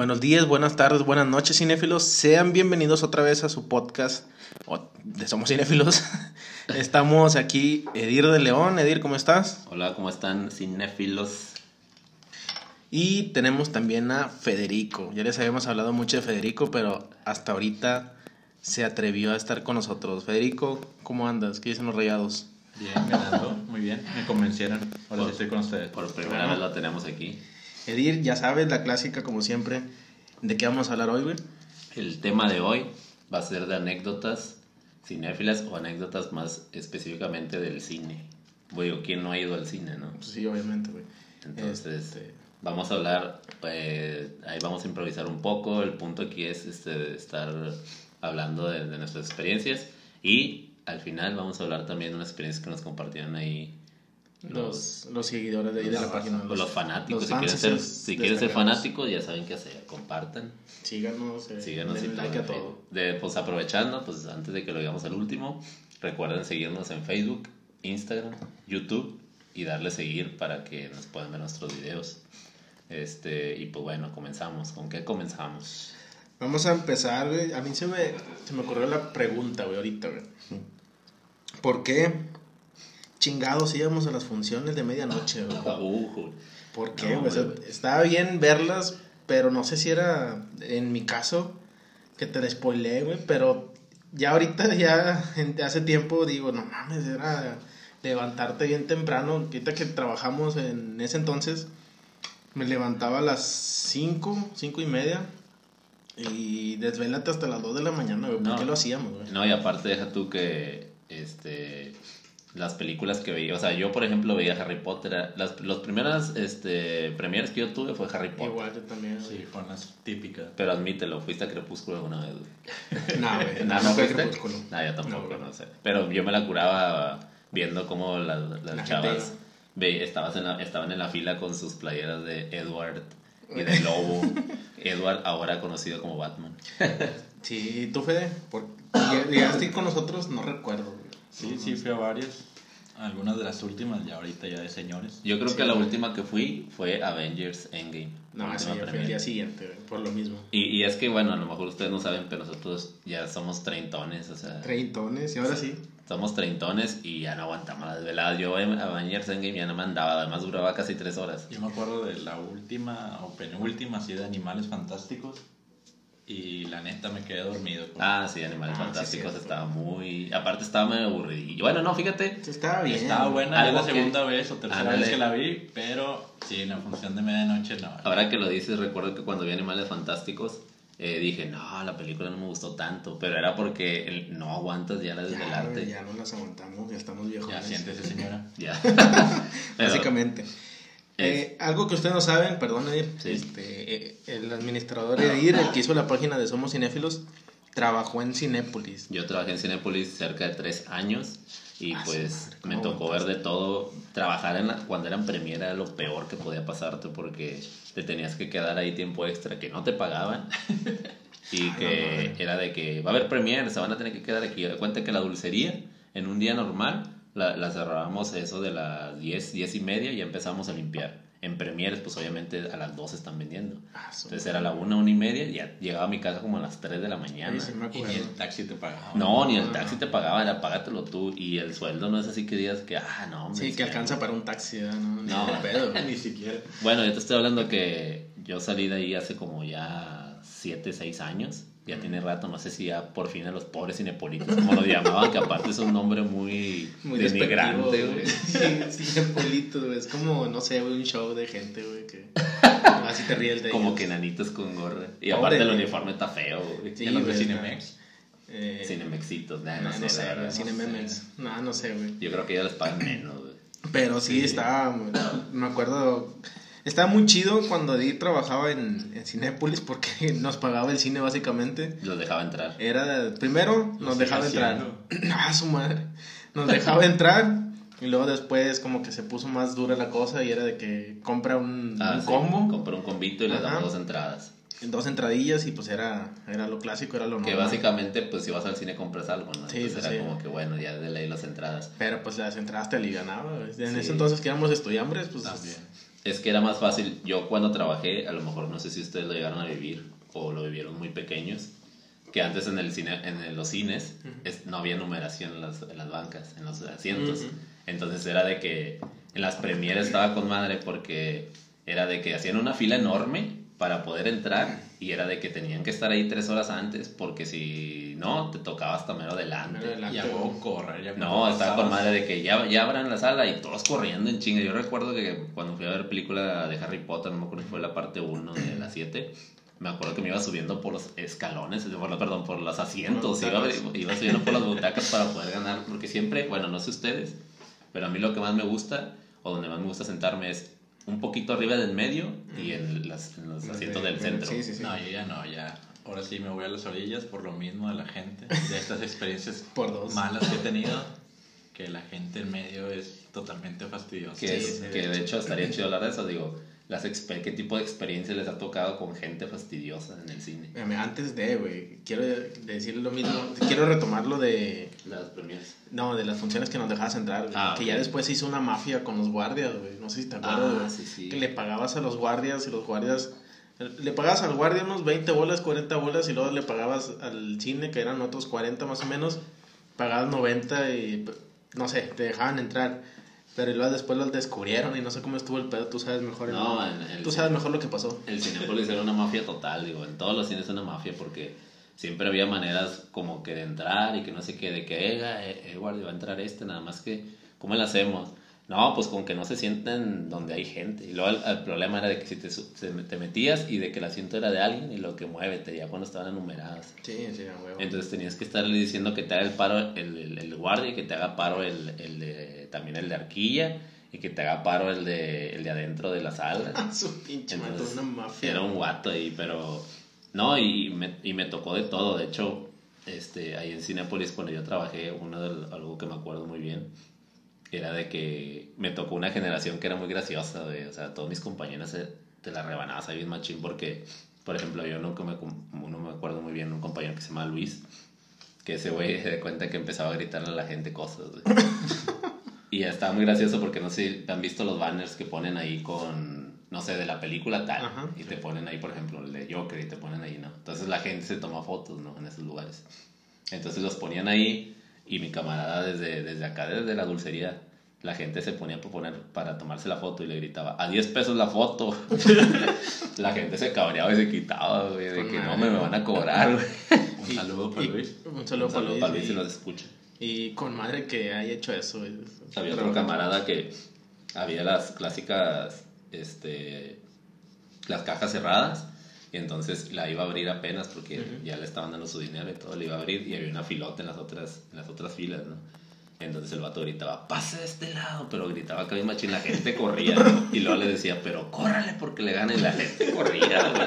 Buenos días, buenas tardes, buenas noches, cinéfilos. Sean bienvenidos otra vez a su podcast de Somos Cinéfilos. Estamos aquí, Edir de León. Edir, ¿cómo estás? Hola, ¿cómo están, cinéfilos? Y tenemos también a Federico. Ya les habíamos hablado mucho de Federico, pero hasta ahorita se atrevió a estar con nosotros. Federico, ¿cómo andas? ¿Qué dicen los rayados? Bien, ganando, muy bien. Me convencieron. Ahora sí estoy con ustedes. Por primera vez lo tenemos aquí. Edir, ya sabes, la clásica, como siempre. ¿De qué vamos a hablar hoy, güey? El tema de hoy va a ser de anécdotas cinéfilas o anécdotas más específicamente del cine. Digo, ¿quién no ha ido al cine, no? Pues sí, obviamente, güey. Entonces, este... vamos a hablar, pues, ahí vamos a improvisar un poco. El punto aquí es este, estar hablando de, de nuestras experiencias y al final vamos a hablar también de una experiencia que nos compartieron ahí los, los, seguidores de ahí de la página. Los, los fanáticos. si quieren ser, si quieren ser fanáticos, ya saben qué hacer. Compartan. Síganos. Eh, Síganos y like a todo. De, pues aprovechando, pues antes de que lo digamos al último, recuerden seguirnos en Facebook, Instagram, YouTube y darle seguir para que nos puedan ver nuestros videos. Este, y pues bueno, comenzamos. ¿Con qué comenzamos? Vamos a empezar, güey. A mí se me, se me ocurrió la pregunta, güey, ahorita, güey. ¿Por qué chingados íbamos a las funciones de medianoche, güey? ¿Por qué? No, estaba bien verlas, pero no sé si era, en mi caso, que te despoilé, güey, pero ya ahorita, ya hace tiempo, digo, no mames, era levantarte bien temprano. Ahorita que trabajamos en ese entonces, me levantaba a las 5, 5 y media. Y desvelate hasta las 2 de la mañana, güey. ¿Por No. qué lo hacíamos, güey? No, y aparte deja tú que este las películas que veía, o sea, yo por ejemplo veía Harry Potter, las los primeras este premieres que yo tuve fue Harry Potter. Igual yo también. Sí, fueron las típicas. Pero admítelo, fuiste a Crepúsculo alguna vez, güey. No, güey. No, No, no fue fuiste. Crepúsculo. No, yo tampoco, No, no sé. Pero yo me la curaba viendo cómo las, las La chavas ve, estabas en la- estaban en la fila con sus playeras de Edward y de Lobo. Edward, ahora conocido como Batman. Sí, tú, Fede, por... llegaste ahí con nosotros, no recuerdo. Sí, sí, fui a varias. Algunas de las últimas, ya ahorita ya de señores. Yo creo Sí, que la güey. última que fui fue Avengers Endgame. No, la sí, última yo fui el día siguiente, por lo mismo. Y, y es que, bueno, a lo mejor ustedes no saben, pero nosotros ya somos treintones, o sea, Treintones, y ahora sí. somos treintones y ya no aguantamos las veladas. Yo en Avengers Endgame ya no me andaba, además duraba casi tres horas. Yo me acuerdo de la última o penúltima, así de Animales Fantásticos. Y la neta me quedé dormido. con- Ah, sí, Animales Ah, sí, Fantásticos cierto. estaba muy... Aparte estaba medio aburrido. Bueno, no, fíjate, Sí, Estaba bien. Estaba buena, Algo la que- segunda vez o tercera Ándale. vez que la vi, pero sí, en la función de medianoche no. ahora que lo dices, recuerdo que cuando vi Animales Fantásticos... eh, dije, no, la película no me gustó tanto, pero era porque el- no aguantas ya la Ya, desvelarte. güey, ya no las aguantamos, ya estamos viejos. Ya siéntese, señora. Ya. Pero- Básicamente. Eh, algo que ustedes no saben, perdón, Edir, Sí. este, eh, el administrador Edir, el que hizo la página de Somos Cinéfilos, trabajó en Cinépolis. Yo trabajé en Cinepolis cerca de tres años y Ah, pues madre, ¿cómo me tocó ver de todo. Trabajar en la- cuando eran premiera era lo peor que podía pasarte porque te tenías que quedar ahí tiempo extra que no te pagaban y Ah, que no, era de que va a haber premiere, se van a tener que quedar aquí. Cuenta que la dulcería en un día normal la, la cerrábamos eso de las 10, 10 y media y empezamos a limpiar. En premieres pues obviamente a las 2 están vendiendo. Ah, Entonces era la 1, 1 y media y ya llegaba a mi casa como a las 3 de la mañana. Sí, sí me Y ni el taxi te pagaba. No, ni el no, taxi no. te pagaba, era págatelo tú. Y el sueldo no es así que digas que, ah, no, hombre, Sí, que alcanza para un taxi, no, No. no, pedo. Ni siquiera. Bueno, yo te estoy hablando que yo salí de ahí hace como ya 7, 6 años. Ya tiene rato, no sé si ya por fin a los pobres cinepolitos, como lo llamaban, que aparte es un nombre muy, Muy denigrante, güey. Sí. Es como, no sé, un show de gente, güey, que así te ríes de Como ellos. que nanitos con gorra. Y Pobre, aparte el uniforme está feo, güey. Sí, fue está- Cinemex. Eh, Cinemexitos, nah, no, no, no sé. No, no sé, güey. Yo creo que ya les pagan menos, güey. Pero sí, estaba, me acuerdo, estaba muy chido cuando Edir trabajaba en, en Cinépolis porque nos pagaba el cine básicamente. Los dejaba entrar. Era, primero nos dejaba entrar. Ah, su madre. Nos dejaba entrar y luego después como que se puso más dura la cosa y era de que compra un, Ah, un sí, combo, Compré un combito y Ajá. damos dos entradas. dos entradillas y pues era, era lo clásico, era lo Que normal. básicamente, pues si vas al cine compras algo, ¿no? Sí, Entonces pues, era sí. como que bueno, ya de ley las entradas. Pero pues las entradas te alivianaban. En Sí. ese entonces que éramos estudiambres, pues También. Es que era más fácil. Yo cuando trabajé, a lo mejor no sé si ustedes lo llegaron a vivir o lo vivieron muy pequeños, que antes en, el cine, en los cines es- no había numeración en las, en las bancas, en los asientos. Entonces era de que en las premieres estaba con madre porque era de que hacían una fila enorme para poder entrar y era de que tenían que estar ahí tres horas antes porque si no, te tocaba hasta mero adelante. Mero adelante. Y a correr. ya No, estaba con madre de que ya, ya abran la sala y todos corriendo en chinga. Yo recuerdo que cuando fui a ver película de Harry Potter, no me acuerdo si fue la parte 1 de la 7, me acuerdo que me iba subiendo por los escalones, por la- perdón, por los asientos, Por iba, las butacas. iba subiendo por las butacas para poder ganar, porque siempre, bueno, no sé ustedes, pero a mí lo que más me gusta, o donde más me gusta sentarme es un poquito arriba del medio y en, las- en los asientos del centro. Sí, sí, sí. No, yo ya no, ya. Ahora sí me voy a las orillas por lo mismo de la gente, de estas experiencias Por dos. malas que he tenido, que la gente en medio es totalmente fastidiosa. Que, es- que de hecho estaría chido hablar de eso, digo, las ¿qué tipo de experiencia les ha tocado con gente fastidiosa en el cine? Antes de, güey, quiero decir lo mismo. Quiero retomar lo de. Las premiers. No, de las funciones que nos dejabas entrar, güey. Ah, que ya después se hizo una mafia con los guardias, güey. No sé si te acuerdas, Ah, güey. sí, sí. Que le pagabas a los guardias y los guardias. Le pagabas al guardia unos 20 bolas, 40 bolas y luego le pagabas al cine, que eran otros 40 más o menos. Pagabas 90 y no sé, te dejaban entrar. Pero luego después los descubrieron y no sé cómo estuvo el pedo. Tú sabes mejor. el- No, en el- Tú sabes mejor lo que pasó. El Cinépolis era una mafia total, digo, en todos los cines era una mafia porque siempre había maneras como que de entrar y que no sé qué, de que, eh, eh, guardia, va a entrar este, nada más que, ¿cómo le hacemos? No, pues con que no se sienten donde hay gente. Y luego el, el problema era de que si te, te metías y de que el asiento era de alguien y lo que muévete, ya cuando estaban enumeradas. Sí, sí, a huevo. Entonces tenías que estarle diciendo que te haga el paro el, el, el guardia y que te haga paro el, el de, también el de arquilla y que te haga paro el de, el de adentro de la sala. Su pinche Entonces, una mafia. Era un guato ahí, pero... No, y me, y me tocó de todo. De hecho, este, ahí en Cinepolis cuando yo trabajé, uno de, algo que me acuerdo muy bien, era de que me tocó una generación que era muy graciosa, güey. O sea, todos mis compañeros se, te la rebanabas ahí bien machín porque, por ejemplo, yo nunca me, uno me acuerdo muy bien, un compañero que se llama Luis, que ese güey se da cuenta que empezaba a gritarle a la gente cosas, güey. Y estaba muy gracioso porque no sé, han visto los banners que ponen ahí con, no sé, de la película tal. Ajá. y te ponen ahí, por ejemplo, el de Joker y te ponen ahí, ¿no? Entonces la gente se toma fotos, ¿no? En esos lugares. Entonces los ponían ahí y mi camarada desde, desde acá, desde la dulcería, la gente se ponía a poner para tomarse la foto y le gritaba, a 10 pesos la foto. la gente se cabreaba y se quitaba, güey, de que no me, me van a cobrar, güey. Un saludo para Luis. Un saludo Un para saludo Luis. para Luis y- si nos escucha. Y con madre que haya hecho eso. güey. Había otro camarada que había las clásicas, este, las cajas cerradas y entonces la iba a abrir apenas porque ya le estaban dando su dinero y todo, le iba a abrir y había una filota en las otras, en las otras filas, ¿no? Entonces el vato gritaba, pase de este lado, pero gritaba que había machín, la gente corría y luego le decía, pero córrale porque le gane y la gente corría, güey.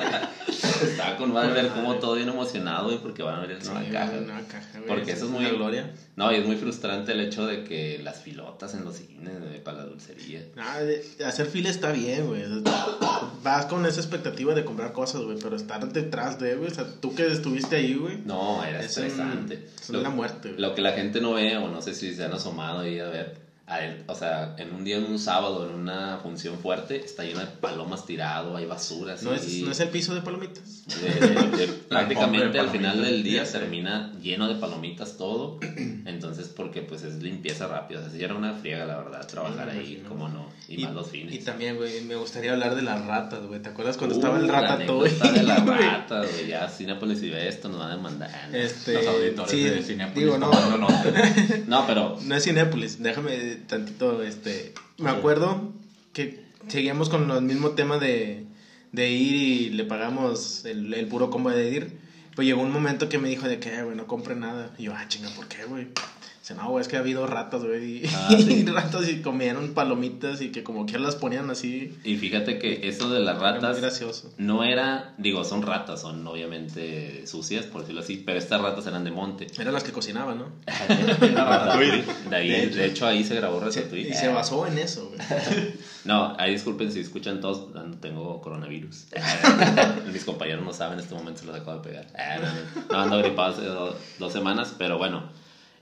Estaba con madre ver cómo todo bien emocionado, güey, porque van a abrir Sí, una güey, caja. una caja, güey. Porque eso es muy- gloria. No, y es muy frustrante el hecho de que las filotas en los cines güey, para la dulcería. Ah, hacer fila está bien, güey. Vas con esa expectativa de comprar cosas, güey. Pero estar detrás de, güey. O sea, tú que estuviste ahí, güey. No, era Es, un- estresante. es Lo- una muerte, güey. Lo que la gente no ve, o no sé si se han asomado ahí a ver, él, o sea, en un día, en un sábado, en una función fuerte, está lleno de palomas tirado, hay basura, así. ¿No es, ¿No es el piso de palomitas? de- de- de- prácticamente de al final del día termina lleno de palomitas todo. Entonces, porque pues es limpieza rápida. O sea, sí era una friega, la verdad, trabajar ahí, como no. Y, más los fines. Y también, güey, me gustaría hablar de las ratas, güey. ¿Te acuerdas cuando Uh, estaba el la rata todo? anécdota de la güey? rata, güey. Ya, Cinepolis si ve esto, nos van a demandar. ¿no? Este, Los auditores sí, de Cinepolis digo, no, tomando nota. No, pero no es Cinépolis, déjame tantito, este, me acuerdo que seguíamos con el mismo tema de, de ir y le pagamos el, el puro combo de ir, pues llegó un momento que me dijo de que, "Eh, güey, no compre nada, y yo, ah, chinga, ¿por qué, güey? Dice, no, güey, es que ha habido ratas, güey, y, Ah, sí. ratas y comieron palomitas y que como que las ponían así, Y fíjate que eso de las ratas gracioso. no era, digo, son ratas, son obviamente sucias, por decirlo así, pero estas ratas eran de monte. Eran las que cocinaban, ¿no? Ratatouille. De, ahí, De de, hecho. ahí se grabó Ratatouille. Y se basó en eso, güey. No, ahí disculpen si escuchan todos, no tengo coronavirus. Mis compañeros no saben, en este momento se los acabo de pegar. Ah, No, ando gripado hace do- dos semanas, pero bueno,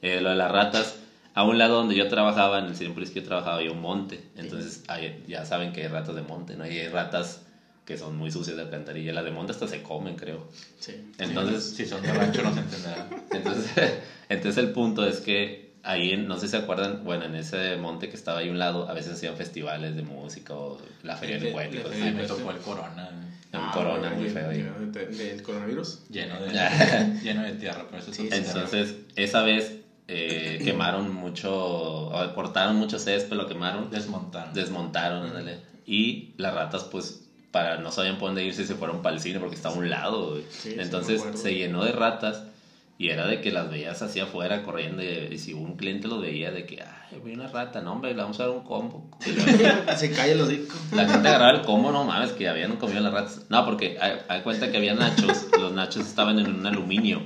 eh, lo de las ratas, A un lado donde yo trabajaba, en el Cinepolis que yo trabajaba, había un monte. Entonces, hay- ya saben que hay ratas de monte, ¿no? Y hay ratas que son muy sucias de alcantarilla. Las de monte hasta se comen, creo. Sí. Entonces, Si son de rancho no se entenderá. entonces, entonces el punto es que ahí, en- no sé si se acuerdan, bueno, en ese monte que estaba ahí a un lado, a veces hacían festivales de música o la feria feria mí así. me tocó el corona. Un Ah, corona muy feo ahí. de- de- ¿Del coronavirus? Lleno de, lleno de tierra, por eso Sí, es sí, Entonces, esa vez eh, quemaron mucho, cortaron mucho césped, lo quemaron, desmontaron. desmontaron, ándale. Y las ratas, pues, para no sabían por dónde irse, se fueron para el cine porque estaba a un lado. Sí, Entonces, se llenó de ratas y era de que las veías hacia afuera corriendo y, si un cliente lo veía de que, ay, vi una rata, no, hombre, le vamos a dar un combo. Luego, Se cae el hocico. la gente agarraba el combo, no mames, que habían comido las ratas. No, porque hay, hay cuenta que había nachos, los nachos estaban en un aluminio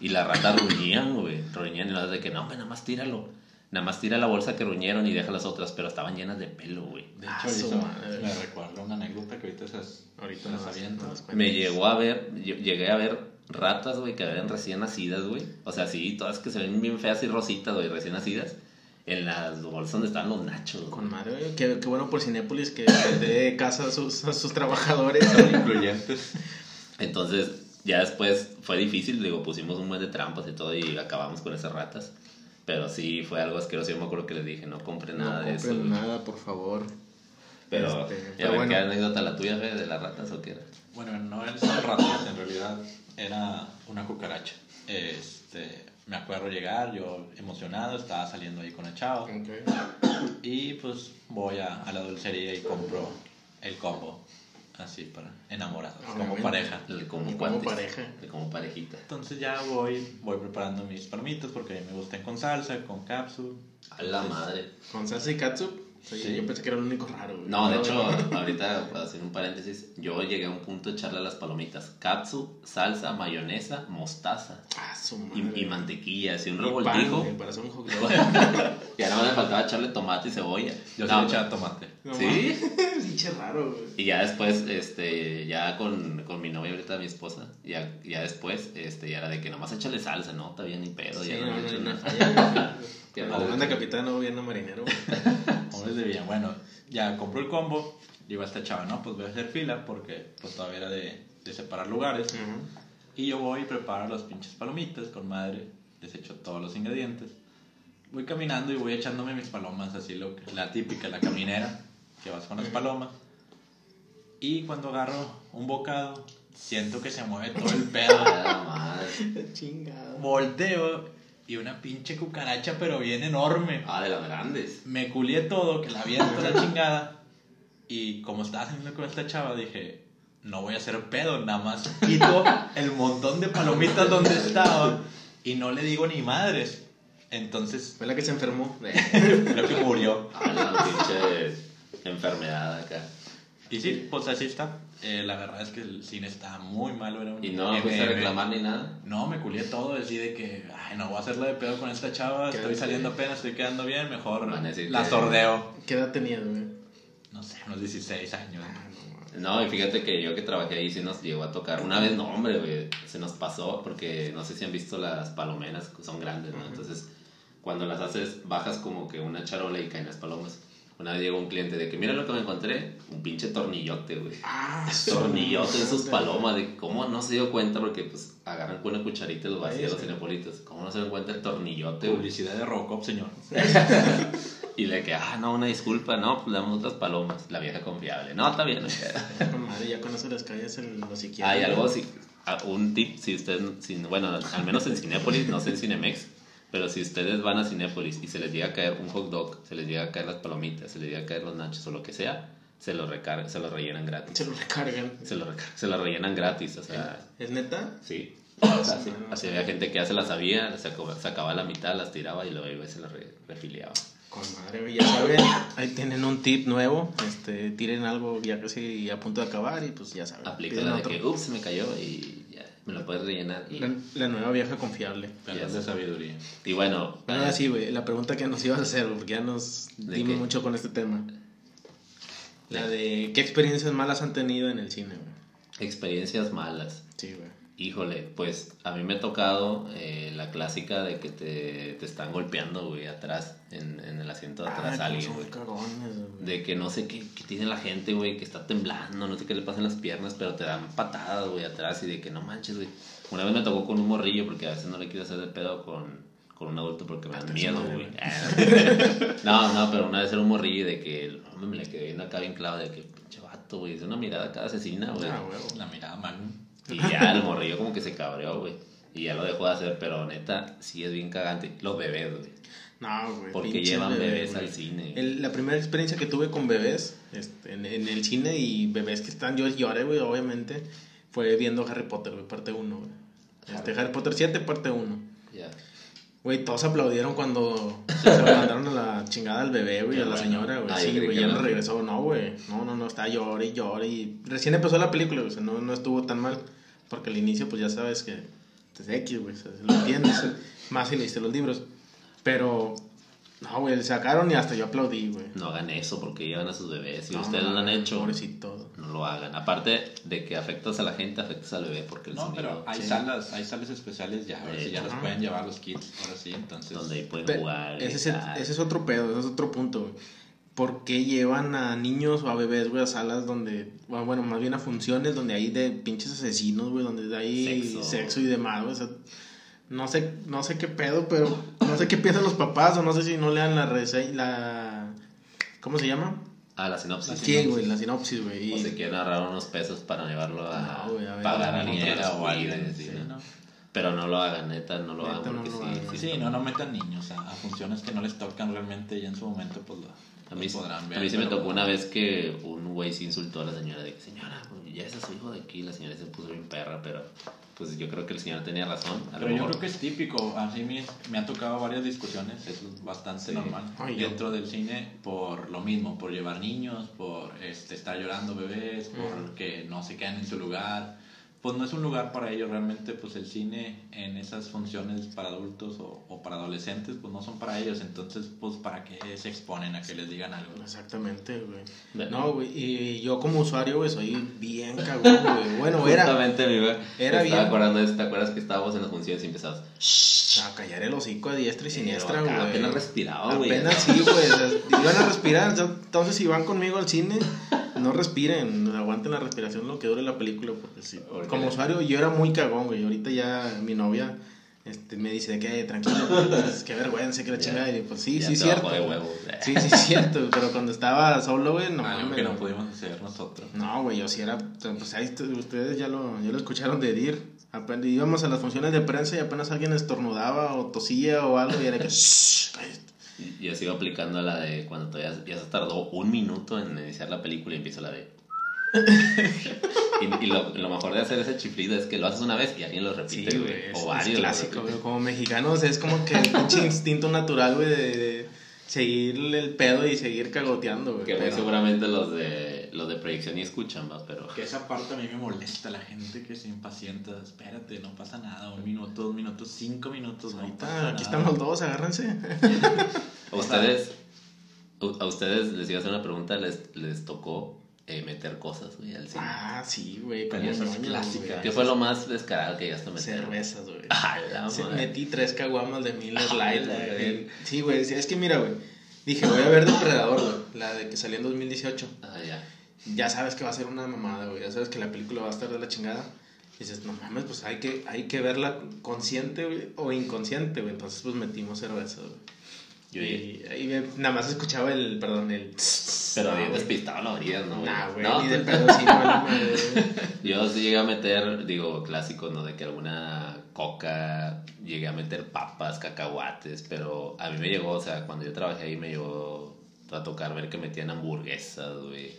y las ratas ruñían, güey, ruñían y las de que no, hombre, nada más tíralo. Nada más tira la bolsa que ruñieron y deja las otras, pero estaban llenas de pelo, güey. De Ah, hecho, madre. me recuerda una anécdota que ahorita se Ahorita se las aviento. cuentas. Me llegó a ver, yo- llegué a ver ratas, güey, que habían recién nacidas, güey. O sea, sí, todas que se ven bien feas y rositas, güey, recién nacidas. En las bolsas donde estaban los nachos, güey. Con madre, güey. Qué, qué bueno por Cinépolis que dé casa a sus, a sus trabajadores. Son incluyentes. Entonces, ya después fue difícil, digo, pusimos un buen de trampas y todo y acabamos con esas ratas. Pero sí, fue algo asqueroso. Yo me acuerdo que les dije, no compren No nada de eso. compren güey. nada, por favor. Pero, Este, ¿y a pero ver, bueno. ¿qué anécdota la tuya, Fe, de las ratas o qué era? Bueno, no eran ratas, en realidad era una cucaracha. Este, me acuerdo llegar, yo emocionado, estaba saliendo ahí con el chavo. Y pues voy a, a la dulcería y compro el combo. Así para enamorados, como Obviamente. pareja. El como, Como pareja. el como parejita. Entonces ya voy, voy preparando mis palomitas porque a mí me gustan con salsa, con cápsula. A la madre. Con salsa y catsup. Sí. Yo pensé que era el único raro, güey. No, de hecho, ahorita para hacer un paréntesis, yo llegué a un punto de echarle a las palomitas catsup, salsa, mayonesa, mostaza Ah, su y, madre. y mantequilla, así un revoltijo. para hacer un hot dog. Y ahora me faltaba echarle tomate y cebolla. Yo No, sí le echaba tomate. No ¿Sí? Pinche raro, güey. Y ya después, este, ya con, con mi novia ahorita, mi esposa, ya, ya después, este, ya era de que nomás échale salsa, ¿no? Está bien, ni pedo, Sí, ya no, no, no, no, capitán, no gobierno marinero. güey. Hombres de bien. Bueno, ya compro el combo. Digo a esta chava, no, pues voy a hacer fila porque pues todavía era de, de separar lugares. Ujú. Y yo voy y preparo las pinches palomitas con madre. Les echo todos los ingredientes. Voy caminando y voy echándome mis palomas, así lo que- la típica, la caminera, que vas con las palomas. Y cuando agarro un bocado, siento que se mueve todo el pedo. Chingado. Volteo y una pinche cucaracha, pero bien enorme. Ah, de las grandes. Me culié todo, que la aviento a la chingada. Y como estaba haciendo con esta chava, dije, no voy a hacer pedo, nada más quito el montón de palomitas donde estaba y no le digo ni madres. Entonces, Fue la que se enfermó. creo que murió. Ah, la pinche enfermedad acá. Y sí, pues así está. Eh, la verdad es que el cine está muy malo. Era un Y no fuiste a reclamar ni nada. No, me culié todo, así de que, ay, no voy a hacerla de pedo con esta chava, estoy saliendo apenas, estoy quedando bien, mejor la sordeo. ¿Qué edad tenías, güey? No sé, unos 16 años. No, y fíjate que yo que trabajé ahí sí nos llegó a tocar. Una vez, no, hombre, güey, se nos pasó porque no sé si han visto las palomeras, son grandes, ¿no? Entonces, cuando las haces, bajas como que una charola y caen las palomas. Una vez llegó un cliente de que, mira lo que me encontré, un pinche tornillote, güey. Ah, Tornillote en sus palomas, de cómo no se dio cuenta, porque pues agarran con una cucharita y los vacían los cinepolitos. ¿Cómo no se dio cuenta el tornillote, güey? Publicidad de Robocop, señor. Y le que, ah, no, una disculpa, no, pues damos otras palomas. La vieja confiable. No, está bien, madre, ya con eso les callas el los psiquiatra. Hay algo, si, a- un tip, si usted, si- bueno, al menos en Cinépolis, no sé en Cinemex, pero si ustedes van a Cinépolis y se les llega a caer un hot dog, se les llega a caer las palomitas, se les llega a caer los nachos o lo que sea, se lo, recargan, se lo rellenan gratis. Se lo recargan. Se lo, recar- se lo rellenan gratis, o sea, ¿Es neta? sí. Así, así había gente que ya se las sabía, sacaba, sacaba la mitad, las tiraba y luego iba y se las re- refiliaba. Con madre, ya saben, ahí tienen un tip nuevo, este, tiren algo ya casi a punto de acabar y pues ya saben. Aplica la de otro. que, ups, se me cayó y me lo puedes rellenar. Y, la, la nueva vieja confiable. Perlas de sabiduría. y bueno, ahora sí, güey, la pregunta que nos ibas a hacer, porque ya nos ¿De dimos mucho con este tema. La de qué experiencias malas han tenido en el cine, güey. experiencias malas. Sí, güey. Híjole, pues a mí me ha tocado eh, la clásica de que te, te están golpeando, güey, atrás, en, en el asiento de atrás Ay, alguien, son güey. cagones, güey. De que no sé qué, qué tiene la gente, güey, que está temblando, no sé qué le pasa en las piernas, pero te dan patadas, güey, atrás y de que no manches, güey. Una vez me tocó con un morrillo porque a veces no le quiero hacer de pedo con, con un adulto porque me dan Hasta miedo, güey. no, no, pero una vez era un morrillo y de que hombre, me le quedé viendo acá bien clavo de que pinche vato, güey, es una mirada cada asesina, güey. Ah. La mirada magnum. Y ya el morrillo como que se cabreó, güey. Y ya lo dejó de hacer, pero neta, sí es bien cagante. Los bebés, güey. No, güey. Porque llevan bebé, bebés güey. al cine. El- la primera experiencia que tuve con bebés este, en, en el cine y bebés que están, yo lloré, güey, obviamente, fue viendo Harry Potter, güey, parte 1, güey. Este, Harry Potter 7, parte 1. Güey, todos aplaudieron cuando se mandaron a la chingada al bebé, güey, a la señora, güey. Sí, güey, ya no. no regresó. No, güey. No, no, no, está llore y llore. Y recién empezó la película, güey. O sea, no, no estuvo tan mal. Porque al inicio, pues ya sabes que es X, güey. o sea, lo entiendes. más si leíste los libros. Pero, no, güey, sacaron y hasta yo aplaudí, güey. No hagan eso porque llevan a sus bebés. Si No, ustedes lo han hecho, Pobrecito. no lo hagan. Aparte de que afectas a la gente, afectas al bebé porque el No, sonido pero hay sí. salas, hay salas especiales ya, ahora De sí ya Ajá. pueden llevar los kids, ahora sí, entonces. donde ahí pueden jugar. ese, y es el- tal. ese es otro pedo, ese es otro punto, güey. ¿Por qué llevan a niños o a bebés, güey, a salas donde, bueno, bueno, más bien a funciones donde hay de pinches asesinos, güey, donde hay Sexo. sexo, y demás, güey? O sea, no sé, no sé qué pedo, pero no sé qué piensan los papás o no sé si no lean la reseña, la... ¿Cómo se llama? Ah, la sinopsis. Sí, güey, la sinopsis, güey. O se quieren ahorrar unos pesos para llevarlo a, No, güey, a ver, pagar a niñera o a alguien. alguien, así, sí, ¿no? ¿no? Pero no lo hagan, neta, no lo Neta, hagan no porque lo sí, hagan. sí, no, no metan niños a, a funciones que no les tocan realmente y en su momento pues lo, A mí, podrán ver. a mí sí me tocó una vez que un güey se insultó a la señora de que, señora, güey, ya ese es su hijo de aquí. La señora se puso bien perra, pero pues yo creo que el señor tenía razón. A lo Pero yo mejor- creo que es típico, así me, me ha tocado varias discusiones, eso es bastante Sí. normal Ay, yo- dentro del cine por lo mismo, por llevar niños, por este, estar llorando bebés, porque no se quedan en su lugar. Pues no es un lugar para ellos realmente, pues el cine en esas funciones para adultos o, o para adolescentes, pues no son para ellos, entonces pues para qué se exponen a que les digan algo. Exactamente, güey. No, güey, y yo como usuario, güey, soy bien cagón, güey. Bueno, era... Justamente, mi güey. era bien- acordando de eso. ¿Te acuerdas que estábamos en las funciones y empezabas? A callar el hocico a diestra y siniestra, güey. Apenas respiraba, güey. Apenas sí, güey. Iban a respirar. Entonces, si van conmigo al cine, no respiren. Aguanten la respiración lo que dure la película. Porque sí. Como usuario, yo era muy cagón, güey. Ahorita ya mi novia este, me dice de que, tranquilo, pues, qué vergüenza, que la chingada. Y pues sí, Ya sí, cierto. de huevo. Sí, sí, cierto. Pero cuando estaba solo, güey, no algo que no pudimos hacer nosotros. No, güey, yo sí era. Pues ahí ustedes ya lo, ya lo escucharon de Dir. Apenas, íbamos a las funciones de prensa y apenas alguien estornudaba o tosía o algo y era que. "Shh, cállate". Y Yo sigo aplicando la de cuando todavía ya se tardó un minuto en iniciar la película y empiezo la de. y y lo, lo mejor de hacer ese chiflido es que lo haces una vez y alguien lo repite, güey. o varios. clásico, güey. Como mexicanos es como que el pinche instinto natural, güey, de, de seguir el pedo y seguir cagoteando, güey. Que Pero- seguramente los de los de proyección y escuchan, va, pero. Que esa parte a mí me molesta, la gente que se impacienta. Espérate, no pasa nada. Un minuto, dos minutos, cinco minutos. No pasa Ahorita, aquí nada. están los dos, agárrense. A ustedes, a ustedes les iba a hacer una pregunta, les, les tocó eh, meter cosas, güey, al cine. Ah, sí, güey. Pero como esa es ñoños, clásica. ¿Qué fue lo más descarado que llegaste a meter? Cervezas, güey. La madre. metí tres caguamas de Miller Ah, Light, güey. Sí, güey. Es que mira, güey. Dije, voy a ver Depredador, güey. La de que salió en 2018. Ah, ya. Ya sabes que va a ser una mamada, güey. Ya sabes que la película va a estar de la chingada. Y dices, no mames, pues hay que, hay que verla consciente, güey, o inconsciente, güey. Entonces, pues metimos cerveza, güey. Yo y me- nada más escuchaba el, perdón, el... Pero Ah, bien güey. despistado lo abrías, ¿no, güey? Nah, güey, No, ni de pedo, sí, no, Yo sí llegué a meter, digo, clásico, ¿no? De que alguna coca, llegué a meter papas, cacahuates, pero a mí me llegó, o sea, cuando yo trabajé ahí me llegó a tocar ver que metían hamburguesas, güey,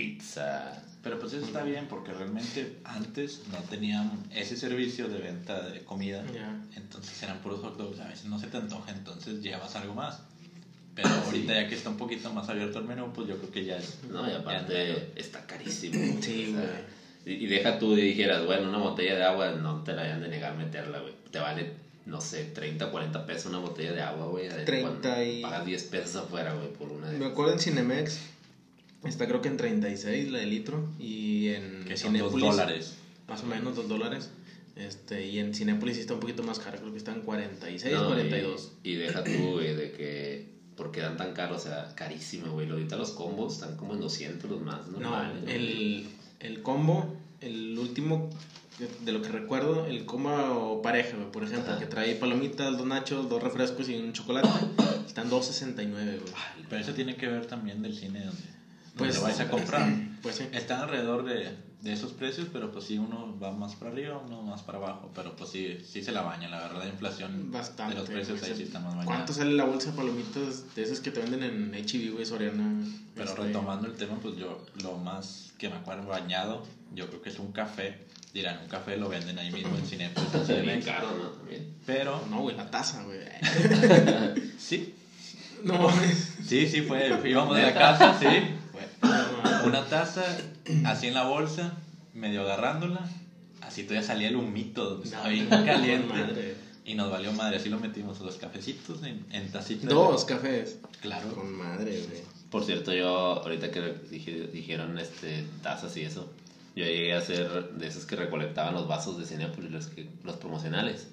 pizza. Pero pues eso está bien porque realmente antes no tenían ese servicio de venta de comida. Ya. Entonces eran puros hot dogs. A veces no se te antoja, entonces llevas algo más. Pero ahorita ya que está un poquito más abierto el menú, pues yo creo que ya es... No, y aparte está carísimo. Sí, o sea, güey. Y, deja tú y dijeras, bueno, una botella de agua no te la hayan de negar meterla, güey. Te vale, no sé, 30, 40 pesos una botella de agua, güey. de 30 cuando y- Pagas 10 pesos afuera, güey, por una de Me acuerdo en Cinemex, está creo que en 36 la de litro. Y en Que son dos Cinépolis, dólares. Más o menos dos dólares. Este, y en Cinépolis está un poquito más caro, creo que están 46, No, 42. Y, y deja tú, güey, de que. Porque dan tan caro, o sea, carísimo, güey. Ahorita los combos están como en 200 los más No, güey. el, el combo, el último, de- de lo que recuerdo, el combo pareja, güey, por ejemplo, Ajá. que trae palomitas, dos nachos, dos refrescos y un chocolate, están 2.69, güey. Pero eso tiene que ver también del cine donde, Pues- donde vais a comprar. Pues sí. Están alrededor de, de esos precios, pero pues sí, uno va más para arriba, uno más para abajo. Pero pues sí, sí se la baña, la verdad, la inflación Bastante. de los precios ahí sí están más bañados. ¿Cuánto sale la bolsa de palomitas de esas que te venden en HB, güey, Soriana? Pero Este, retomando el tema, pues yo lo más que me acuerdo bañado, yo creo que es un café. Dirán, un café lo venden ahí mismo en Cinepolis, en Sí, bien caro, ¿no? También. Pero No, güey, la taza, güey. sí, No sí, sí fue. Íbamos de la casa, sí. Una taza así en la bolsa, medio agarrándola. Así todavía salía el humito, donde estaba bien No, caliente. madre. Y nos valió madre, así lo metimos los cafecitos en, en tacitas. Dos cafés. Claro. Con madre, güey. Por cierto, yo ahorita que dije- dijeron este, tazas y eso, yo llegué a ser de esos que recolectaban los vasos de Cinepolis, los, que, los promocionales.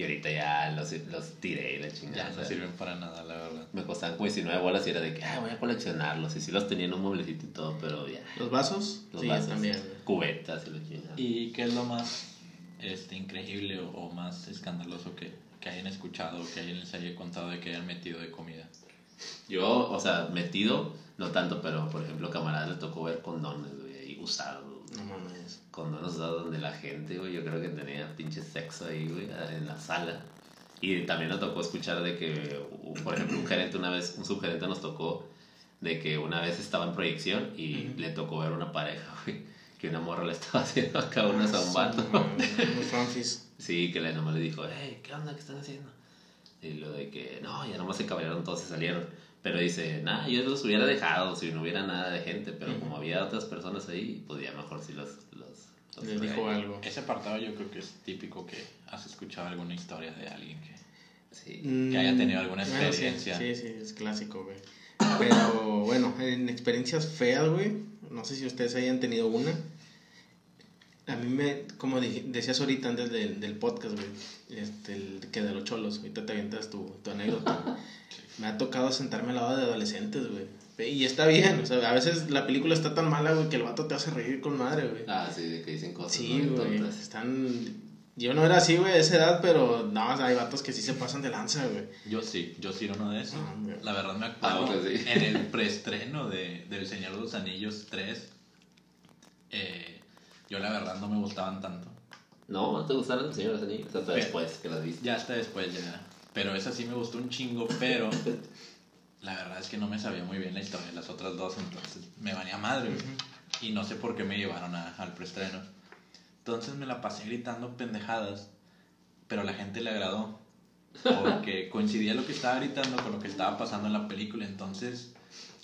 Y ahorita ya los, los tiré y la chingada. Ya no sirven para nada, la verdad. Me costaban como 19 bolas y era de que, ah, voy a coleccionarlos. Y sí los tenía en un mueblecito y todo, pero ya. ¿Los vasos? Los sí, vasos, también, cubetas y la chingada. ¿Y qué es lo más este, increíble o, o más escandaloso que, que hayan escuchado o que alguien les haya contado de que hayan metido de comida? Yo, o sea, metido, no tanto, pero por ejemplo, camaradas les tocó ver condones, güey, ahí usados. No mames. Condones usados donde la gente, güey, yo creo que tenía pinche sexo ahí, güey, en la sala. Y también nos tocó escuchar de que, por ejemplo, un gerente una vez, un subgerente nos tocó de que una vez estaba en proyección y Ujú. le tocó ver una pareja, güey, que una morra le estaba haciendo acá unas a un vato. Unos fanfis. Sí, que la nomás le dijo, hey, ¿qué onda? ¿Qué están haciendo? Y lo de que, no, ya nomás se caballeron todos y salieron. Pero dice, nada, yo los hubiera dejado si no hubiera nada de gente, pero como había otras personas ahí, pues ya mejor si los... los, los Les dijo algo. Ese apartado yo creo que es típico que has escuchado alguna historia de alguien que... Sí. Mm, Que haya tenido alguna bueno, sí, experiencia. Sí, sí, es clásico, güey. Pero bueno, en experiencias feas, güey, no sé si ustedes hayan tenido una. A mí me, como dije- decías ahorita antes del, del podcast, güey, este, el que de los cholos, ahorita te avientas tu, tu anécdota. Me ha tocado sentarme al lado de adolescentes, güey. Y está bien, o sea, a veces la película está tan mala, güey, que el vato te hace reír con madre, güey. Ah, sí, de que dicen cosas. Sí, güey. Están. Yo no era así, güey, a esa edad, pero no, hay vatos que sí se pasan de lanza, güey. Yo sí, yo sí era uno de esos. Ah. La verdad me Ah, acuerdo sí. en el preestreno de, del Señor de los Anillos 3. eh, yo la verdad no me gustaban tanto. No, ¿no te gustaron los señores anillos? Hasta Pero- después que las viste. Ya hasta después ya. Pero esa sí me gustó un chingo, pero la verdad es que no me sabía muy bien la historia de las otras dos, entonces me valía madre. güey. Y no sé por qué me llevaron a- al preestreno. Entonces me la pasé gritando pendejadas, pero a la gente le agradó. Porque coincidía lo que estaba gritando con lo que estaba pasando en la película. Entonces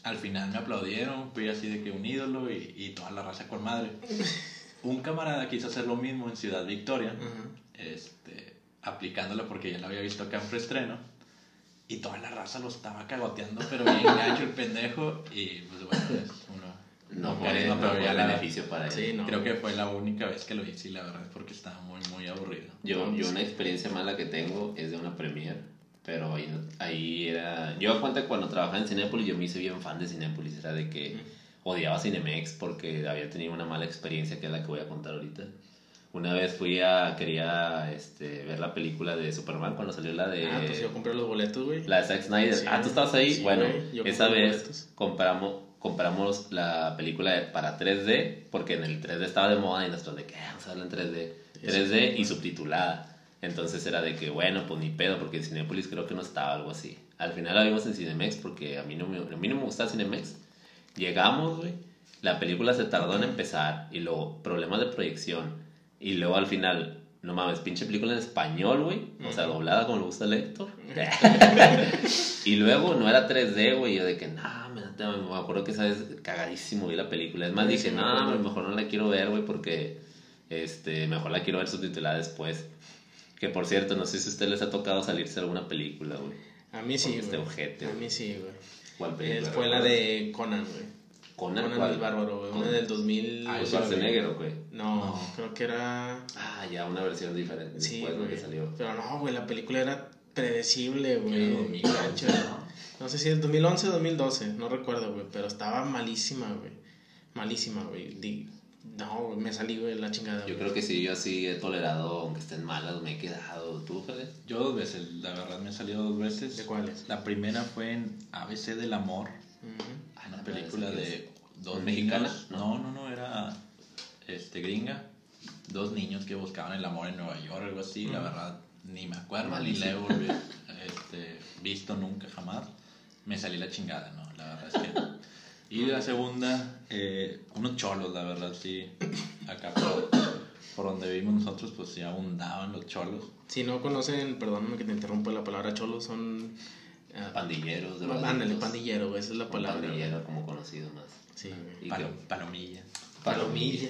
al final me aplaudieron, fui así de que un ídolo y, y toda la raza con madre. Un camarada quiso hacer lo mismo en Ciudad Victoria este, aplicándola porque ya la había visto acá en preestreno. Y toda la raza lo estaba cagoteando, pero bien gacho el pendejo. Y pues bueno, es uno. No, no fue, no pero fue ya la- beneficio para él. Sí, no. Creo que fue la única vez que lo hice y la verdad es porque estaba muy, muy aburrido. Yo, yo una experiencia mala que tengo es de una premiere, pero ahí, no- ahí era... Yo a cuenta que cuando trabajaba en Cinépolis yo me hice bien fan de Cinépolis, era de que odiaba Cinemex porque había tenido una mala experiencia que es la que voy a contar ahorita. Una vez fui a... quería este, ver la película de Superman cuando salió la de... Ah, pues yo compré los boletos, güey. La de Zack Snyder. Sí, ah, ¿tú estabas ahí? sí, bueno, esa vez compramos, compramos la película para 3D, porque en el 3D estaba de moda y nosotros de que "Ah, vamos a verla en 3D. Sí, 3D sí. y subtitulada. Entonces era de que, bueno, pues ni pedo, porque en Cinepolis creo que no estaba algo así. Al final la vimos en Cinemex porque a mí no me, a mí no me gustaba Cinemex. Llegamos, güey. La película se tardó en empezar y luego problemas de proyección. Y luego al final, no mames, pinche película en español, güey. O sea, doblada como le gusta al Héctor. y luego no era 3D, güey. Yo de que, no, me, me acuerdo que esa vez cagadísimo vi la película. Es más, dije, no, acuerdo. mejor no la quiero ver, güey, porque este, mejor la quiero ver subtitulada después. Que por cierto, no sé si a usted les ha tocado salirse alguna película, güey. A mí sí, este güey. ojete, A mí sí, güey. ¿Cuál Eh, película? Fue la de Conan, güey. Conan, Conan el Bárbaro, güey. Una Conan. del 2000. Ah, ¿Pues eso lo vi. Schwarzenegger güey? No, No. creo que era. Ah, ya, una versión diferente. Sí, después, ¿no? güey. que salió. Pero no, güey, la película era predecible, güey. Era 2011, Gacho. No sé si es 2011 o 2012, no recuerdo, güey. Pero estaba malísima, güey. Malísima, güey. Di- No, güey, me salí, güey, la chingada. Yo güey. creo que sí, yo así he tolerado, aunque estén malas, me he quedado. ¿Tú, Fede? Yo dos veces, la verdad me he salido dos veces. ¿De cuáles? La primera fue en ABC del Amor, no, película ¿esa qué de dos ¿Mexicana? niños. No, no, no, era este gringa. Dos niños que buscaban el amor en Nueva York, algo así. La Mm. verdad, ni me acuerdo, ni Malísimo. la he volvido, este, visto nunca jamás. Me salí la chingada, ¿no? La verdad es que. Y la segunda, eh, unos cholos, la verdad, sí. Acá por, por donde vivimos nosotros, pues sí abundaban los cholos. Si no conocen, perdóname que te interrumpa la palabra cholo, son. Ah, Pandilleros, de Ándale, pandillero, güey, esa es la palabra. Pandillero, como conocido más. Sí. Y Palo- que- palomilla. Palomilla.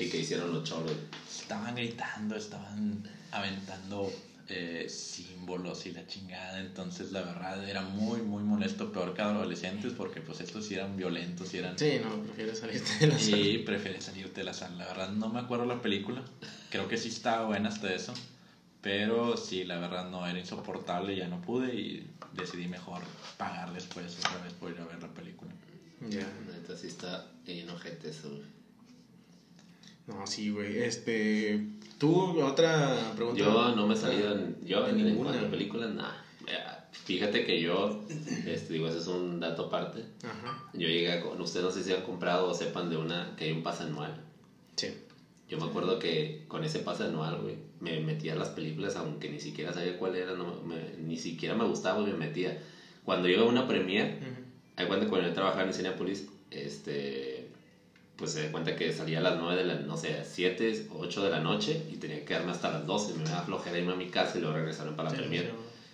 ¿Y que hicieron los cholos? Estaban gritando, estaban aventando eh, símbolos y la chingada. Entonces, la verdad, era muy, muy molesto, peor que adolescentes, porque pues estos sí eran violentos y eran... Sí, no, prefieres salirte de la sala. Y preferí salirte de la sala. La verdad, no me acuerdo la película. Creo que sí estaba buena hasta eso. Pero sí, la verdad, no era insoportable. Ya no pude y decidí mejor pagar después otra vez por ir a ver la película. Ya. Neta, sí está enojete eso, güey. No, sí, güey. Este. ¿Tú, otra pregunta? Yo no me he salido en, yo en, en ninguna. cuanto a películas, nada. Fíjate que yo, este, digo, ese es un dato aparte. Ajá. Yo llegué a, con ustedes no sé si han comprado o sepan de una, que hay un pase anual. Sí. Yo me acuerdo que con ese pase anual, güey, me metía a las películas, aunque ni siquiera sabía cuál era, no, me- ni siquiera me gustaba, güey, me metía. Cuando iba a una premiere, hay cuenta que cuando yo trabajaba en Cinepolis, este, pues se da cuenta que salía a las 9 de la, no sé, 7, 8 de la noche y tenía que quedarme hasta las 12, me daba flojera irme a mi casa y luego regresarme para la Sí, premiere.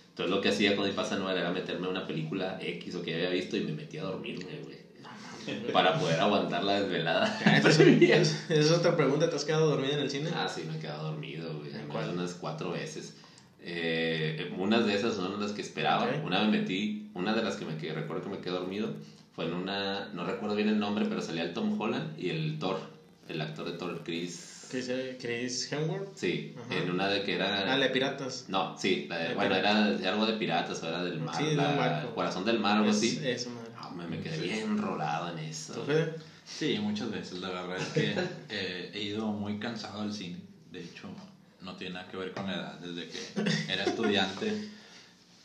Entonces lo que hacía con mi pase anual era meterme a una película X o que había visto y me metía a dormirme, güey. Para poder aguantar la desvelada. Esa, es, esa es otra pregunta. ¿Te has quedado dormida en el cine? Ah, sí, me he quedado dormido, güey. Unas cuatro veces. Eh, unas de esas son las que esperaba. Ok. Una me metí, una de las que me quedé, recuerdo que me quedé dormido, fue en una, no recuerdo bien el nombre, pero salía el Tom Holland y el Thor, el actor de Thor, Chris. Chris, eh, Chris Hemsworth. Sí, Ajá. en una de que era... Ah, la de piratas. No, sí, la de- bueno, piratas. era de algo de piratas o era del mar. Sí, la- barco. Corazón del mar, algo Es- así. Eso. Ah, me, me quedé bien rolado en eso. Sí, muchas veces. La verdad es que eh, he ido muy cansado al cine. De hecho, no tiene nada que ver con la edad. Desde que era estudiante,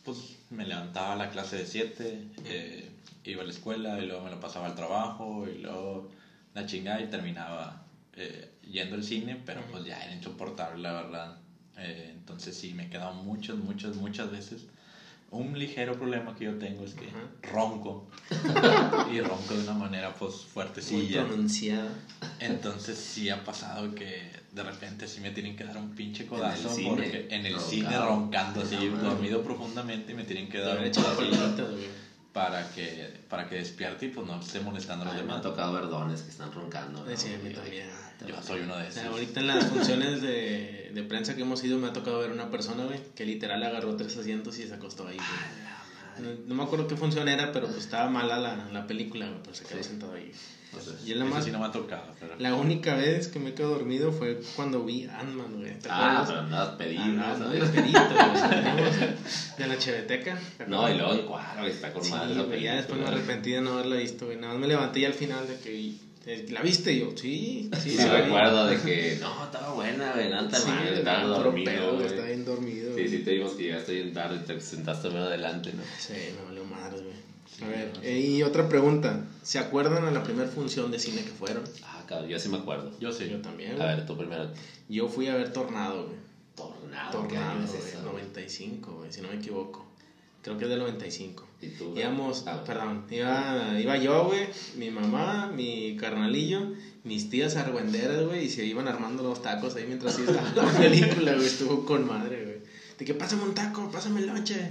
pues me levantaba a la clase de 7, iba a la escuela y luego me lo pasaba al trabajo y luego la chingada y terminaba eh, yendo al cine, pero pues ya era insoportable, la verdad. Eh, entonces sí, me he quedado muchas, muchas, muchas veces. Un ligero problema que yo tengo es que ronco. y ronco de una manera pues Muy fuertecilla. pronunciada. Entonces sí ha pasado que de repente sí me tienen que dar un pinche codazo cine, porque en el roncado. cine roncando así, No, dormido profundamente y me tienen que dar un güey. Para que para que despierte y pues no esté molestando a los Ay, me demás. han tocado verdones que están roncando. ¿no? Sí, a mí Ay, también. Yo soy uno de O sea, esos. ahorita en las funciones de, de prensa que hemos ido me ha tocado ver una persona, güey, que literal agarró tres asientos y se acostó ahí, güey. No, no me acuerdo qué función era, pero pues estaba mala la, la película, pero se quedó Sí. sentado ahí. Entonces, Y es la más... sí no me ha tocado, pero La única vez que me quedo dormido fue cuando vi Ant-Man, güey. ¿Te Ah, pero andabas pedido, Ah, ¿no? no, güey. Salimos de la cheveteca. ¿te No, y luego cuadro, está con Sí, madre ya después me arrepentí de no haberla visto, güey. Nada más me levanté y al final de que... eh, ¿La viste? Y yo, sí, sí, Sí, la vi. recuerdo de que no, estaba buena, güey, no Sí, mal, estaba dormido, pedo, güey, bien dormido. Sí, güey. sí, te vimos que llegaste bien tarde y te sentaste medio adelante, ¿no? Sí, me valió madres, güey. Sí, a ver, no, eh, y otra pregunta. ¿Se acuerdan a la primera función de cine que fueron? Ah, cabrón, yo sí me acuerdo. yo sí. Yo también, A ver, tú primero. Yo fui a ver Tornado, güey. Tornado, ¿qué año Tornado, es güey. eso? 95, güey, si no me equivoco. Creo que es del 95. ¿Y tú? Íbamos, Ah, perdón, iba, iba yo, güey, mi mamá, mi carnalillo, mis tías argüenderas, güey, y se iban armando los tacos ahí mientras sí estaba la película, güey, estuvo con madre, güey. De que pásame un taco, pásame el lonche.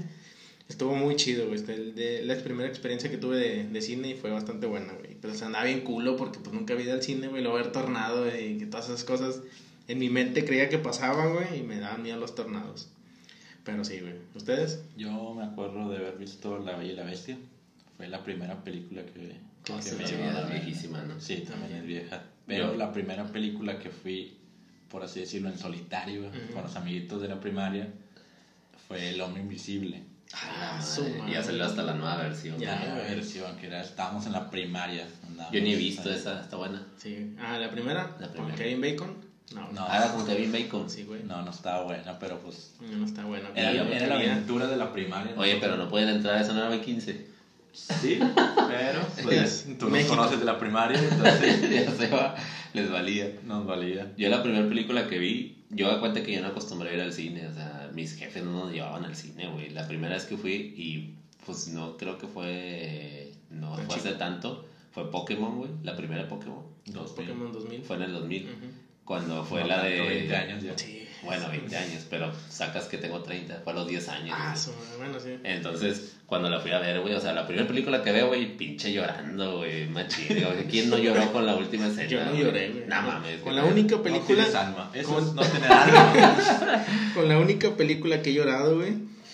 Estuvo muy chido, güey, este, la primera experiencia que tuve de, de cine y fue bastante buena, güey. Pero se andaba bien culo porque pues nunca había ido al cine, güey, luego ver tornado y que todas esas cosas en mi mente creía que pasaban, güey, y me daban miedo los tornados. Pero sí, güey. ¿Ustedes? Yo me acuerdo de haber visto La Bella y la Bestia. Fue la primera película que, Que me sí, olvidó. es viejísima, ¿no? Sí, también es vieja. Pero Yo- la primera película que fui, por así decirlo, en solitario, Ujú. con los amiguitos de la primaria, fue El Hombre Invisible. Ah, Ah, ya salió hasta la nueva versión. Ya, la güey. versión que era, estábamos en la primaria. Yo ni he visto esa, está buena. Sí. Ah, la primera. La Con primera. Kevin Bacon. No. No. Era con Kevin Bacon. Sí, güey. No, no estaba buena, pero pues... No, no está bueno. Era, yo era la aventura de la primaria. Oye, ¿no? pero no pueden entrar, eso no era 15. Sí, pero pues, tú nos México. conoces de la primaria, entonces ya se va, les valía. nos valía. Yo la primera película que vi, yo me cuenta que yo no acostumbré a ir al cine, o sea, mis jefes no nos llevaban al cine, güey. La primera vez que fui y pues no creo que fue, no fue hace tanto, fue Pokémon, güey, la primera Pokémon. Dos Pokémon 2000. Fue en el 2000, Ujú. Cuando fue No la de... 20 años ya. Sí. Bueno, 20 años, pero sacas que tengo 30, fue a los 10 años. Ah, bueno, sí. Entonces, cuando la fui a ver, güey, o sea, la primera película que veo, güey, pinche llorando, güey, machín. güey. ¿Quién no lloró con la última escena? Yo no lloré, güey. No mames. Con la única No película. tienes alma. Eso con- es no tener alma. Con la única película que he llorado, güey.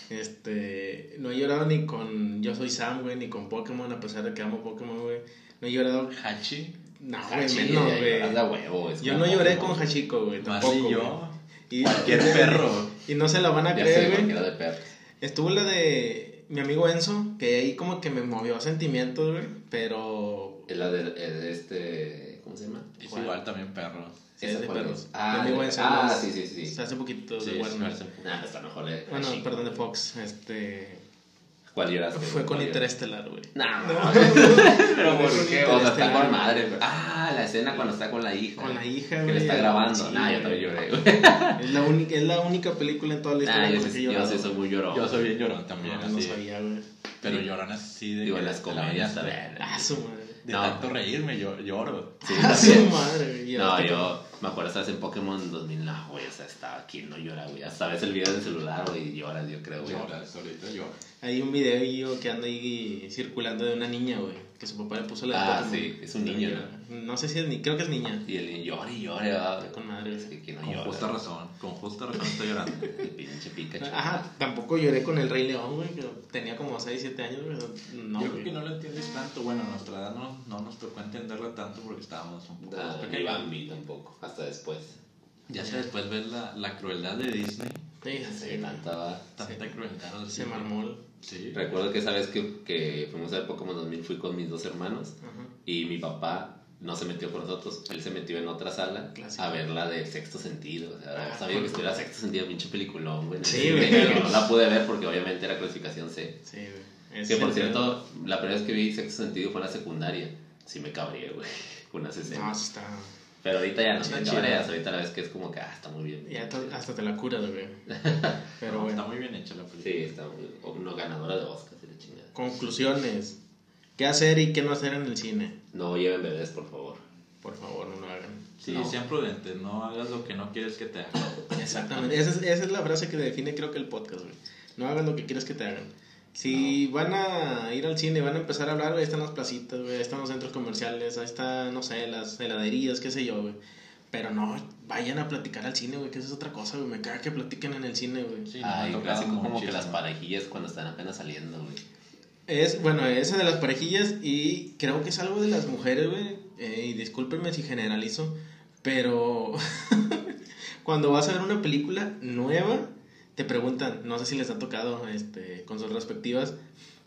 Este. No he llorado ni con Yo Soy Sam, güey, ni con Pokémon, a pesar de que amo Pokémon, güey. No he llorado. Hachi. No, Ah, güey, sí, menos, de güey. huevo, es Yo como no lloré con Hachiko, güey, Más tampoco. y güey. yo. Y, Cualquier perro. Y no se la van a Ya sé, creer, cualquiera güey. de. Estuvo la de mi amigo Enzo, que ahí como que me movió sentimientos, güey. Pero. Es la de, es de este, ¿cómo se llama? Es ¿Cuál? igual también perro. Es ¿Esa de cuál perros. es? Ah, de mi buen ah, Samuel. sí, sí, sí. Hace poquito Sí, de es Warner. Carson. Nah, está mejor de Bueno, Hachiko. perdón, de Fox. Este. ¿Cuál lloraste? Fue con ¿Cuál Interestelar, güey. Nah, No. pero Fue ¿por qué? O sea, está con madre. pero- Ah, la escena cuando está con la hija. Con la hija, Que güey. le está grabando. Sí, nah, yo también lloré, güey. Es la, única, es la única película en toda la historia Nah, yo, que yo sí soy muy llorón. Yo soy bien llorón también, No, no así. sabía, güey. Pero Sí. llorón así de. Digo, que en las comedias también. Ah, su madre. De No. tanto reírme, yo lloro. Sí, ah, su madre, güey. No, yo me acuerdo, estabas en Pokémon 2000, no, güey, o sea, estaba aquí, no llora, güey. Hasta ves el video del celular, güey, y lloras, yo creo, güey. Lloras, ahorita lloro. Hay un video yo que anda ahí circulando de una niña, güey. Que su papá le puso la Ah, sí, es un niño, No sé si es ni, creo que es niña. Y el niño llora y llora, güey. Con madre. Es que, no Con llora. justa razón, con justa razón estoy llorando. El pinche Pikachu. Ajá, tampoco lloré con el Rey León, güey. Que tenía como 6, 7 años, güey. No, Yo güey. creo que no lo entiendes tanto. Bueno, a nuestra edad no, no nos tocó entenderla tanto porque estábamos un poco más Ah, pequeños. Bambi tampoco, hasta después. Ya sea después ver la, la crueldad de Disney. Sí, Sí, sí, tanta va. Tanta crueldad. o Se sea, marmol. Sí. Recuerdo que esa vez que, que fuimos a ver Pokémon 2000 fui con mis dos hermanos Ajá. y mi papá no se metió con nosotros, él se metió en otra sala Clásico. a ver la de Sexto Sentido. O sea, Ah, sabía que estuviera Sexto Sentido, pinche peliculón, güey. Sí, güey. no la pude ver porque obviamente era clasificación C. Sí, güey. Que por cierto, la primera vez que vi Sexto Sentido fue en la secundaria. Sí me cabré, güey, con unas No, escenas. sí está. Pero ahorita ya no Está me chido. cabreas, ahorita la vez que es como que, ah, está muy bien. Ya hasta te la curas, güey. Pero No, bueno. Está muy bien hecha la película. Sí, está muy o Una ganadora de Oscar, y la chingada. Conclusiones. ¿Qué hacer y qué no hacer en el cine? No lleven bebés, por favor. Por favor, no lo hagan. Sí, No. sean prudentes, no hagas lo que no quieres que te hagan. Exactamente. Esa es, esa es la frase que define creo que el podcast, güey. No hagan lo que quieres que te hagan. Si van a ir al cine, van a empezar a hablar, güey, ahí están las placitas, güey, ahí están los centros comerciales, ahí están, no sé, las heladerías, qué sé yo, güey. Pero no, vayan a platicar al cine, güey, que eso es otra cosa, güey. Me caga que platiquen en el cine, güey. Sí, no, Ay, tocado clásico como que muchísimo. las parejillas cuando están apenas saliendo, güey. Es, bueno, esa de las parejillas y creo que es algo de las mujeres, güey. eh, y discúlpenme si generalizo, pero cuando vas a ver una película nueva, te preguntan, no sé si les ha tocado este, con sus respectivas,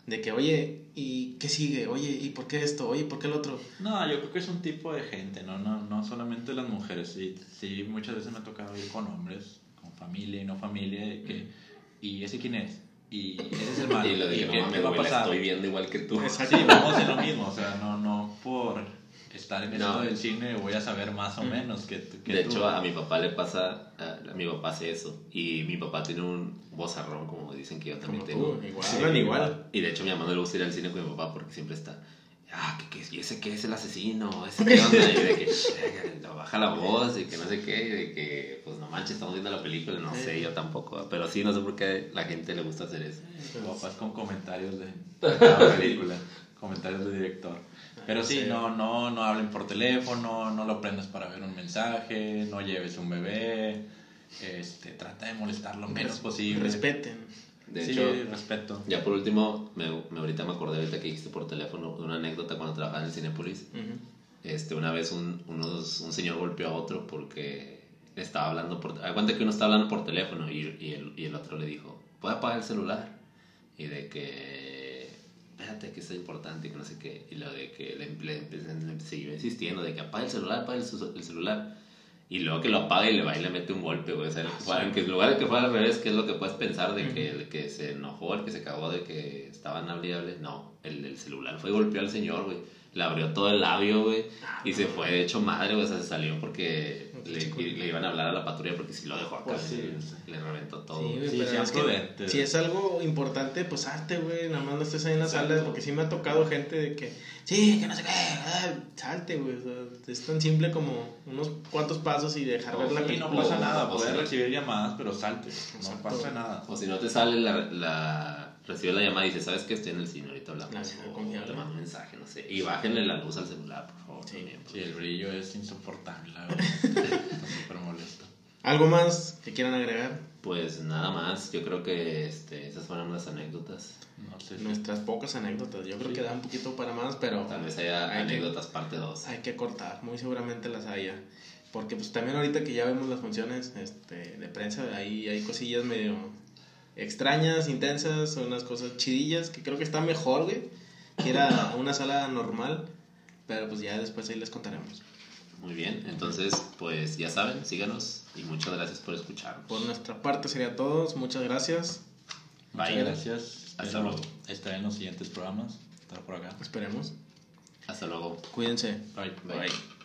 de que, oye, ¿y qué sigue? Oye, ¿y por qué esto? Oye, ¿por qué el otro? No, yo creo que es un tipo de gente, no, no, no solamente las mujeres. Sí, sí, muchas veces me ha tocado ir con hombres, con familia y no familia, de que, ¿y ese quién es? Y ese es el malo. y lo de ¿Y que no mames, va a pasar? estoy viendo igual que tú. Exacto. Sí, vamos en lo mismo, o sea, no, no por estar en esto No. del cine voy a saber más o menos que, que De tú. hecho, a mi papá le pasa, a, a mi papá hace eso. Y mi papá tiene un vozarrón, como dicen que yo también Como tengo. tú, igual, Sí, hablan igual. Y de hecho, mi mamá no le gusta ir al cine con mi papá porque siempre está. Ah, ¿qué, qué, ¿y ese qué es el asesino? ¿Ese qué onda? Y de que, "Shh, baja la voz y que no sé qué. Y de que, pues no manches, estamos viendo la película. No sé, yo tampoco. Pero sí, no sé por qué la gente le gusta hacer eso. Tu papá es con comentarios de cada película, comentarios de director. Pero sí, Sí. no, no, no hablen por teléfono, no lo prendas para ver un mensaje, no lleves un bebé, este, trata de molestar lo menos posible. Respeten. De sí, hecho, respeto. ya por último, me, me- ahorita me acordé ahorita que dijiste por teléfono de una anécdota cuando trabajaba en el Cinépolis. Ujú. Este, una vez un, unos, un señor golpeó a otro porque estaba hablando por... Aguanta que uno está hablando por teléfono y, y, el, y el otro le dijo, ¿puede apagar el celular? Y de que... Espérate, que esto es importante y que no sé qué. Y lo de que le, le, empecé- le siguió insistiendo de que apague el celular, apague el, el celular. Y luego que lo apaga y le va y le mete un golpe, güey. O sea, en lugar de que fuera al revés, ¿qué es lo que puedes pensar de que, de que se enojó, el que se cagó de que estaban hablable? No, el del celular fue y golpeó al señor, güey. Le abrió todo el labio, güey. Y se fue de hecho madre, güey. O sea, se salió porque le, le iban a hablar a la patrulla porque si lo dejó acá, Pues sí, le, le reventó todo. Sí, Sí, pero es que si es algo importante, pues salte, güey, nada más no estés ahí en la sala, porque sí me ha tocado gente de que, sí, que no sé qué, ah, salte, güey, o sea, es tan simple como unos cuantos pasos y dejar ver la Sí, no película. pasa nada, puedes sea, recibir llamadas, pero salte, no Exacto. pasa nada. O si no te sale la, la recibe la llamada y dice, ¿sabes qué? Estoy en el cine, ahorita hablamos. La vieja O confiable. te mando un mensaje, no sé. Y bájenle la luz al celular, por favor. Sí. también, Sí, el brillo es insoportable, la verdad. Está súper molesto. ¿Algo más que quieran agregar? Pues nada más, yo creo que este, esas fueron las anécdotas. No sé si... Nuestras pocas anécdotas, yo creo Sí. que da un poquito para más, pero Tal vez haya Hay que- anécdotas parte 2. hay que cortar, muy seguramente las haya. Porque pues también ahorita que ya vemos las funciones este, de prensa, ahí hay cosillas medio extrañas, intensas, unas cosas chidillas que creo que está mejor, güey, que era una sala normal, pero pues ya después ahí les contaremos. Muy bien, entonces pues ya saben, síganos y muchas gracias por escucharnos. Por nuestra parte sería todo, muchas gracias, Muchas Bye. gracias. Hasta luego. Estar en los siguientes programas. Estar por acá. esperemos. Hasta luego. Cuídense. Bye. Bye. Bye.